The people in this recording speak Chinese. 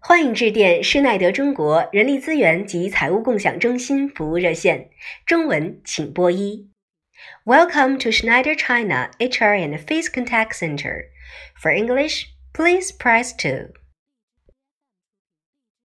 欢迎致电施耐德中国人力资源及财务共享中心服务热线，中文请拨一。welcome to Schneider China HR and Face Contact Center for English. Please press two.